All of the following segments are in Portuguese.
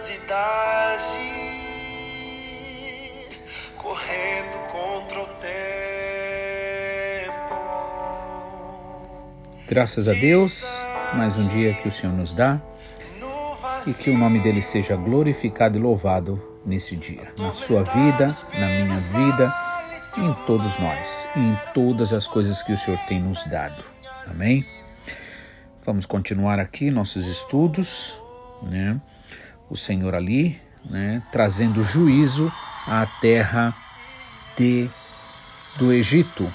cidade, correndo contra o tempo. Graças a Deus, mais um dia que o Senhor nos dá e que o nome dele seja glorificado e louvado nesse dia, na sua vida, na minha vida, em todos nós, e em todas as coisas que o Senhor tem nos dado. Amém? Vamos continuar aqui nossos estudos, né? O Senhor ali, né, trazendo juízo à terra de do Egito.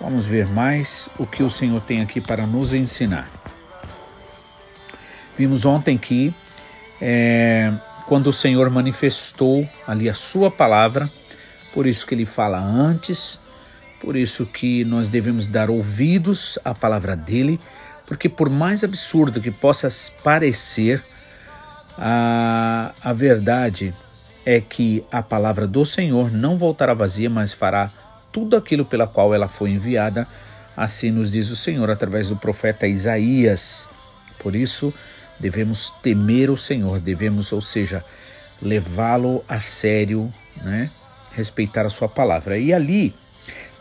Vamos ver mais o que o Senhor tem aqui para nos ensinar. Vimos ontem que é, quando o Senhor manifestou ali a sua palavra, por isso que ele fala antes, por isso que nós devemos dar ouvidos à palavra dele, porque por mais absurdo que possa parecer, a, a verdade é que a palavra do Senhor não voltará vazia, mas fará tudo aquilo pela qual ela foi enviada, assim nos diz o Senhor através do profeta Isaías. Por isso, devemos temer o Senhor, devemos, ou seja, levá-lo a sério, né? respeitar a sua palavra. E ali,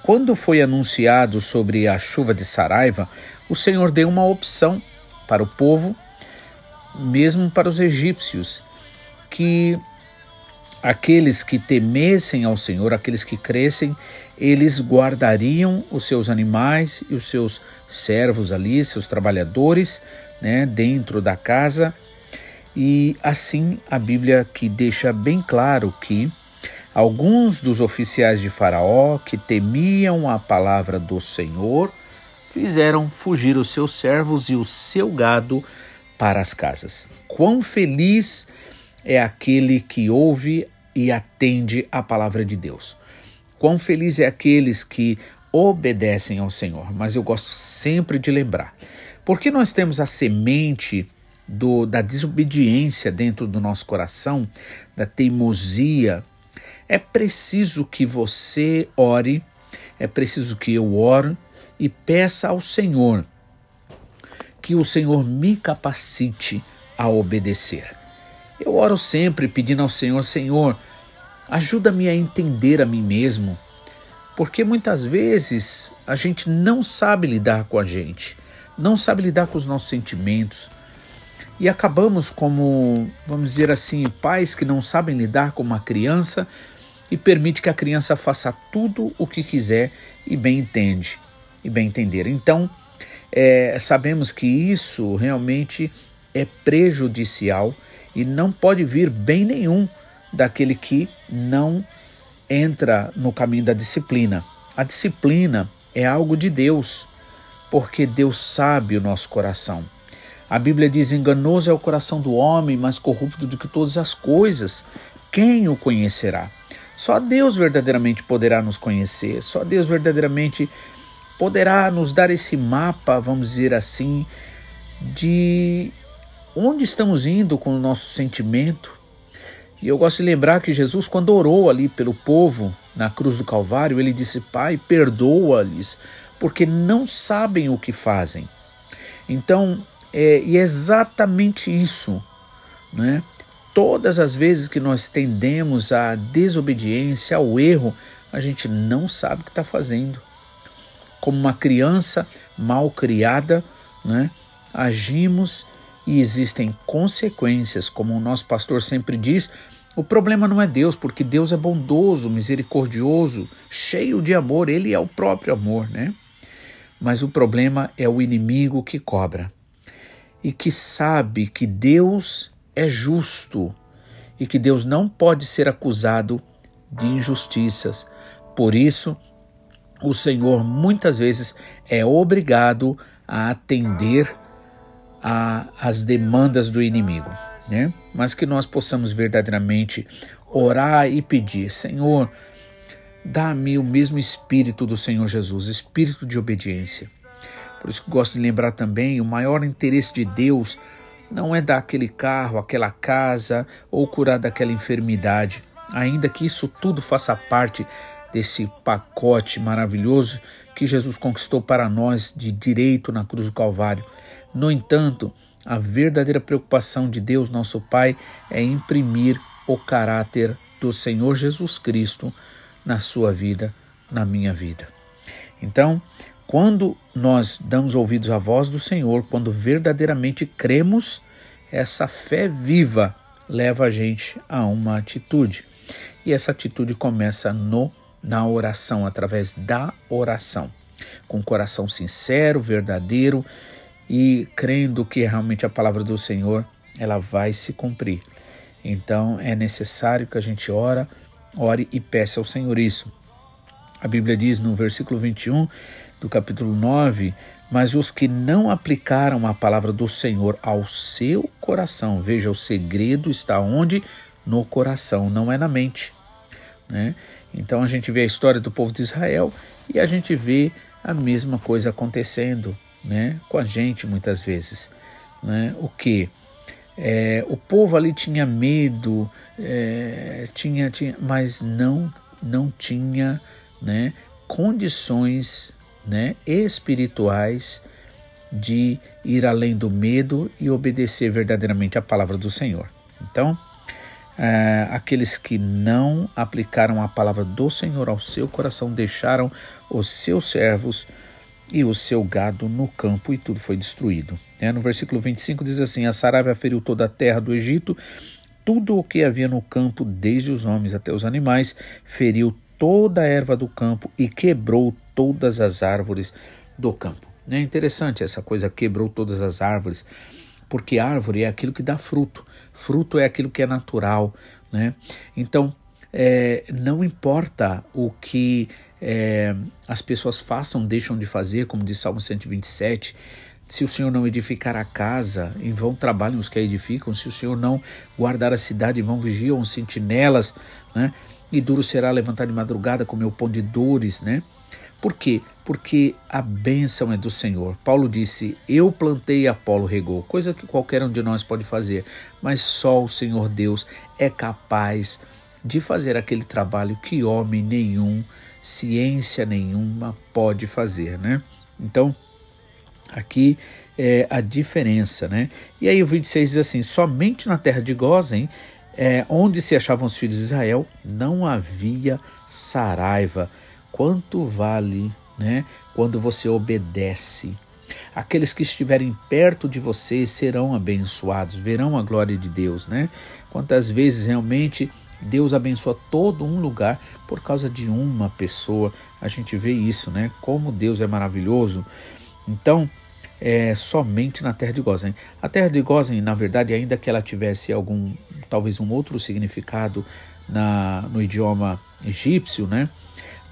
quando foi anunciado sobre a chuva de Saraiva, o Senhor deu uma opção para o povo, mesmo para os egípcios, que aqueles que temessem ao Senhor, aqueles que crescem, eles guardariam os seus animais e os seus servos ali, seus trabalhadores, né, dentro da casa. E assim a Bíblia que deixa bem claro que alguns dos oficiais de Faraó que temiam a palavra do Senhor fizeram fugir os seus servos e o seu gado para as casas. Quão feliz é aquele que ouve e atende a palavra de Deus. Quão feliz é aqueles que obedecem ao Senhor. Mas eu gosto sempre de lembrar porque nós temos a semente do, da desobediência dentro do nosso coração, da teimosia. É preciso que você ore, é preciso que eu ore e peça ao Senhor que o Senhor me capacite a obedecer. Eu oro sempre pedindo ao Senhor: Senhor, ajuda-me a entender a mim mesmo, porque muitas vezes a gente não sabe lidar com a gente não sabe lidar com os nossos sentimentos. E acabamos como, vamos dizer assim, pais que não sabem lidar com uma criança e permite que a criança faça tudo o que quiser e bem entende e bem entender. Então, é, sabemos que isso realmente é prejudicial e não pode vir bem nenhum daquele que não entra no caminho da disciplina. A disciplina é algo de Deus porque Deus sabe o nosso coração. A Bíblia diz: enganoso é o coração do homem, mais corrupto do que todas as coisas. Quem o conhecerá? Só Deus verdadeiramente poderá nos conhecer, só Deus verdadeiramente poderá nos dar esse mapa, vamos dizer assim, de onde estamos indo com o nosso sentimento. E eu gosto de lembrar que Jesus, quando orou ali pelo povo na cruz do Calvário, ele disse: Pai, perdoa-lhes, porque não sabem o que fazem. Então, é, e é exatamente isso, né? Todas as vezes que nós tendemos à desobediência, ao erro, a gente não sabe o que está fazendo. Como uma criança mal criada, né? agimos e existem consequências, como o nosso pastor sempre diz. O problema não é Deus, porque Deus é bondoso, misericordioso, cheio de amor, Ele é o próprio amor, né? mas o problema é o inimigo que cobra e que sabe que Deus é justo e que Deus não pode ser acusado de injustiças. Por isso, o Senhor muitas vezes é obrigado a atender às demandas do inimigo, né? Mas que nós possamos verdadeiramente orar e pedir, Senhor, Dá-me o mesmo espírito do Senhor Jesus, espírito de obediência. Por isso que gosto de lembrar também, o maior interesse de Deus não é dar aquele carro, aquela casa ou curar daquela enfermidade, ainda que isso tudo faça parte desse pacote maravilhoso que Jesus conquistou para nós de direito na cruz do Calvário. No entanto, a verdadeira preocupação de Deus, nosso Pai, é imprimir o caráter do Senhor Jesus Cristo na sua vida, na minha vida. Então, quando nós damos ouvidos à voz do Senhor, quando verdadeiramente cremos, essa fé viva leva a gente a uma atitude. E essa atitude começa no na oração, através da oração, com coração sincero, verdadeiro e crendo que realmente a palavra do Senhor ela vai se cumprir. Então é necessário que a gente ora, ore e peça ao Senhor isso. A Bíblia diz no versículo 21 do capítulo 9: Mas os que não aplicaram a palavra do Senhor ao seu coração, veja, o segredo está onde? No coração, não é na mente. Né? Então a gente vê a história do povo de Israel e a gente vê a mesma coisa acontecendo né, com a gente muitas vezes. Né? O que? É, o povo ali tinha medo, é, tinha, tinha, mas não, não tinha né, condições né, espirituais de ir além do medo e obedecer verdadeiramente a palavra do Senhor. Então, é, aqueles que não aplicaram a palavra do Senhor ao seu coração deixaram os seus servos e o seu gado no campo e tudo foi destruído. É, no versículo 25 diz assim: A Saraiva feriu toda a terra do Egito, tudo o que havia no campo, desde os homens até os animais, feriu toda a erva do campo e quebrou todas as árvores do campo. É interessante essa coisa, quebrou todas as árvores, porque árvore é aquilo que dá fruto, fruto é aquilo que é natural, né? Então, é, não importa o que é, as pessoas façam, deixam de fazer, como diz Salmo 127, se o Senhor não edificar a casa, em vão trabalham os que a edificam, se o Senhor não guardar a cidade, em vão vigiam os sentinelas, né? E duro será levantar de madrugada com meu pão de dores, né? Por quê? Porque a bênção é do Senhor. Paulo disse: Eu plantei Apolo regou, coisa que qualquer um de nós pode fazer, mas só o Senhor Deus é capaz de fazer aquele trabalho que homem nenhum, ciência nenhuma pode fazer, né? Então, aqui é a diferença, né? E aí o 26 diz assim: somente na terra de Gozen é, onde se achavam os filhos de Israel, não havia saraiva. Quanto vale né, quando você obedece? Aqueles que estiverem perto de você serão abençoados, verão a glória de Deus, né? Quantas vezes realmente Deus abençoa todo um lugar por causa de uma pessoa. A gente vê isso, né? Como Deus é maravilhoso. Então, é somente na terra de Gozen. A terra de Gozen, na verdade, ainda que ela tivesse algum, talvez um outro significado na, no idioma egípcio, né?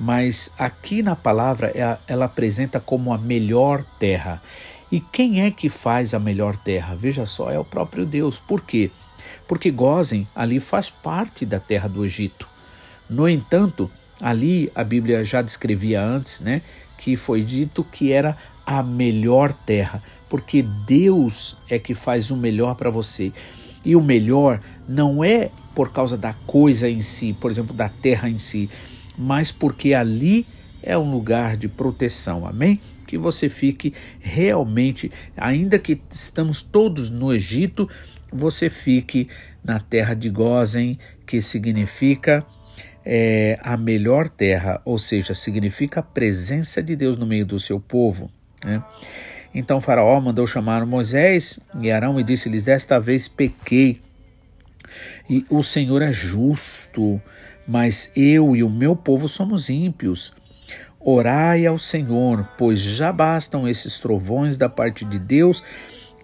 Mas aqui na palavra ela, ela apresenta como a melhor terra. E quem é que faz a melhor terra? Veja só, é o próprio Deus. Por quê? Porque Gozen ali faz parte da terra do Egito. No entanto, ali a Bíblia já descrevia antes, né, que foi dito que era a melhor terra, porque Deus é que faz o melhor para você. E o melhor não é por causa da coisa em si, por exemplo, da terra em si, mas porque ali é um lugar de proteção. Amém? Que você fique realmente, ainda que estamos todos no Egito, você fique na terra de Gozen, que significa é, a melhor terra, ou seja, significa a presença de Deus no meio do seu povo. Né? Então Faraó mandou chamar Moisés e Arão e disse-lhes: Desta vez pequei, e o Senhor é justo, mas eu e o meu povo somos ímpios. Orai ao Senhor, pois já bastam esses trovões da parte de Deus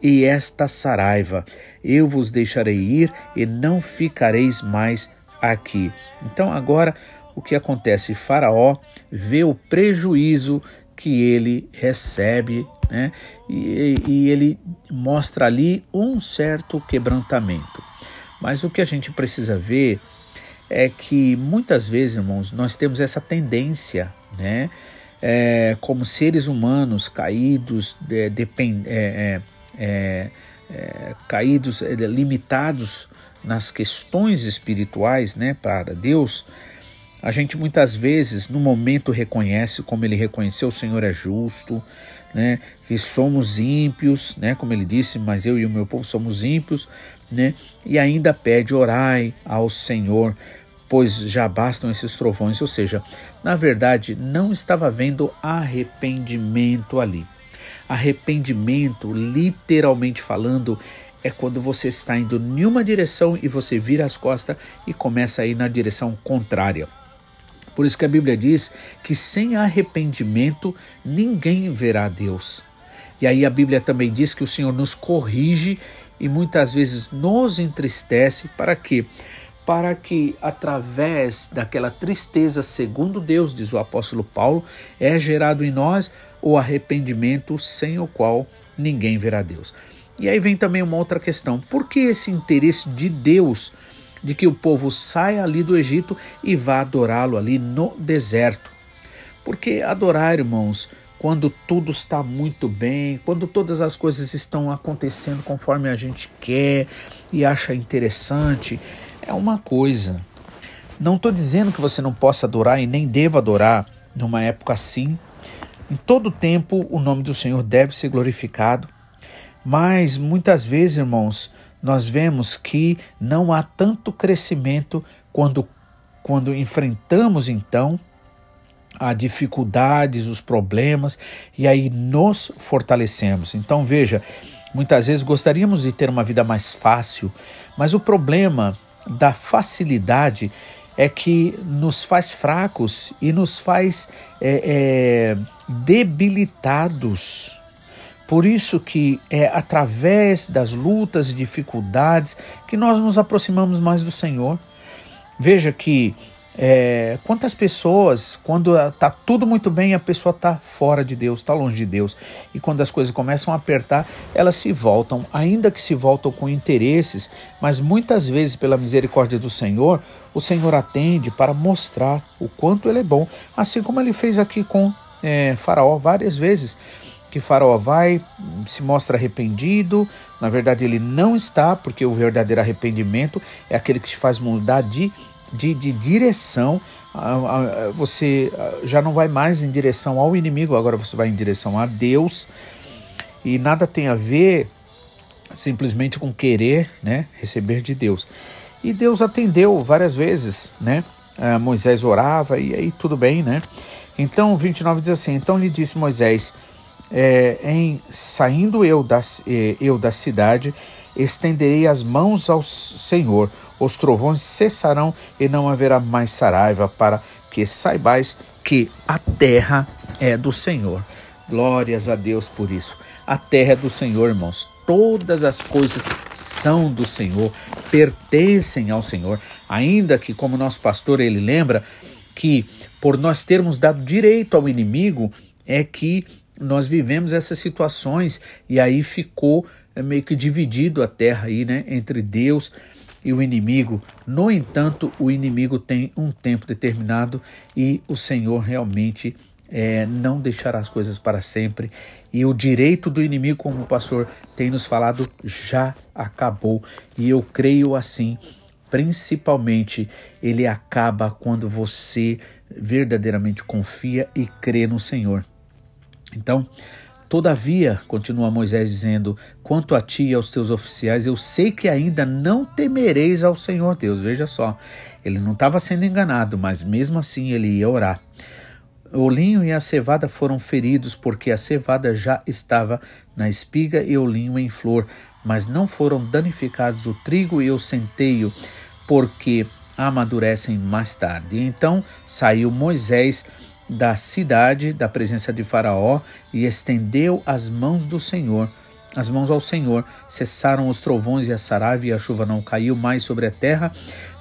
e esta saraiva. Eu vos deixarei ir e não ficareis mais aqui. Então agora o que acontece? Faraó vê o prejuízo que ele recebe, né? E, e ele mostra ali um certo quebrantamento. Mas o que a gente precisa ver que muitas vezes, irmãos, nós temos essa tendência, né? É, como seres humanos caídos, é, depend, é, é, é, é caídos, limitados nas questões espirituais, né, para Deus, A gente muitas vezes, no momento, reconhece como ele reconheceu: o Senhor é justo, né? Que somos ímpios, né? Como ele disse, mas eu e o meu povo somos ímpios, né? E ainda pede: orai ao Senhor, pois já bastam esses trovões. Ou seja, na verdade, não estava havendo arrependimento ali. Arrependimento, literalmente falando, é quando você está indo em uma direção e você vira as costas e começa a ir na direção contrária. Por isso que a Bíblia diz que sem arrependimento ninguém verá Deus. E aí a Bíblia também diz que o Senhor nos corrige e muitas vezes nos entristece para quê? Para que através daquela tristeza, segundo Deus, diz o apóstolo Paulo, é gerado em nós o arrependimento sem o qual ninguém verá Deus. E aí vem também uma outra questão: por que esse interesse de Deus de que o povo saia ali do Egito e vá adorá-lo ali no deserto? Porque adorar, irmãos, quando tudo está muito bem, quando todas as coisas estão acontecendo conforme a gente quer e acha interessante, é uma coisa. Não estou dizendo que você não possa adorar e nem deva adorar numa época assim. Em todo tempo o nome do Senhor deve ser glorificado. Mas muitas vezes, irmãos, nós vemos que não há tanto crescimento quando, quando enfrentamos então as dificuldades, os problemas e aí nos fortalecemos. Então veja, muitas vezes gostaríamos de ter uma vida mais fácil, mas o problema da facilidade é que nos faz fracos e nos faz é, é, debilitados. Por isso que é através das lutas e dificuldades que nós nos aproximamos mais do Senhor. Veja que é, quantas pessoas, quando está tudo muito bem, a pessoa está fora de Deus, está longe de Deus. E quando as coisas começam a apertar, elas se voltam, ainda que se voltam com interesses, mas muitas vezes, pela misericórdia do Senhor, o Senhor atende para mostrar o quanto Ele é bom, assim como Ele fez aqui com é, Faraó várias vezes que Faraó vai, se mostra arrependido, na verdade ele não está, porque o verdadeiro arrependimento é aquele que te faz mudar de, de, de direção. Você já não vai mais em direção ao inimigo, agora você vai em direção a Deus. E nada tem a ver simplesmente com querer né, receber de Deus. E Deus atendeu várias vezes, né? Moisés orava e aí tudo bem, né? Então, 29 diz assim: Então lhe disse Moisés: é, em saindo eu da, é, eu da cidade, estenderei as mãos ao Senhor, os trovões cessarão e não haverá mais saraiva, para que saibais que a terra é do Senhor. Glórias a Deus por isso. A terra é do Senhor, irmãos. Todas as coisas são do Senhor, pertencem ao Senhor. Ainda que, como nosso pastor ele lembra, que por nós termos dado direito ao inimigo, é que nós vivemos essas situações e aí ficou é, meio que dividido a terra aí, né, entre Deus e o inimigo. No entanto, o inimigo tem um tempo determinado e o Senhor realmente é, não deixará as coisas para sempre. E o direito do inimigo, como o pastor tem nos falado, já acabou. E eu creio assim, principalmente, ele acaba quando você verdadeiramente confia e crê no Senhor. Então, Todavia, continua Moisés dizendo: quanto a ti e aos teus oficiais, eu sei que ainda não temereis ao Senhor Deus. Veja só, ele não estava sendo enganado, mas mesmo assim ele ia orar. O linho e a cevada foram feridos, porque a cevada já estava na espiga e o linho em flor, mas não foram danificados o trigo e o centeio, porque amadurecem mais tarde. Então saiu Moisés da cidade, da presença de Faraó, e estendeu as mãos do Senhor, as mãos ao Senhor. Cessaram os trovões e a saraiva, e a chuva não caiu mais sobre a terra.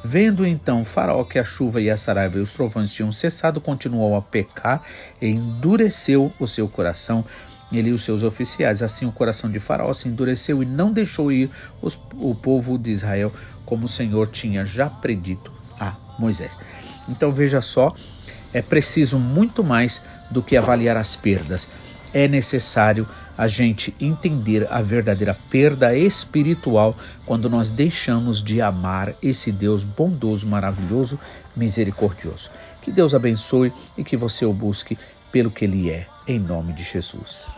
Vendo então Faraó que a chuva e a saraiva e os trovões tinham cessado, continuou a pecar e endureceu o seu coração. Ele e os seus oficiais. Assim o coração de Faraó se endureceu e não deixou ir os, o povo de Israel, como o Senhor tinha já predito a Moisés. Então veja só é preciso muito mais do que avaliar as perdas. é necessário a gente entender a verdadeira perda espiritual quando nós deixamos de amar esse Deus bondoso, maravilhoso, misericordioso. Que Deus abençoe e que você o busque pelo que ele é, em nome de Jesus.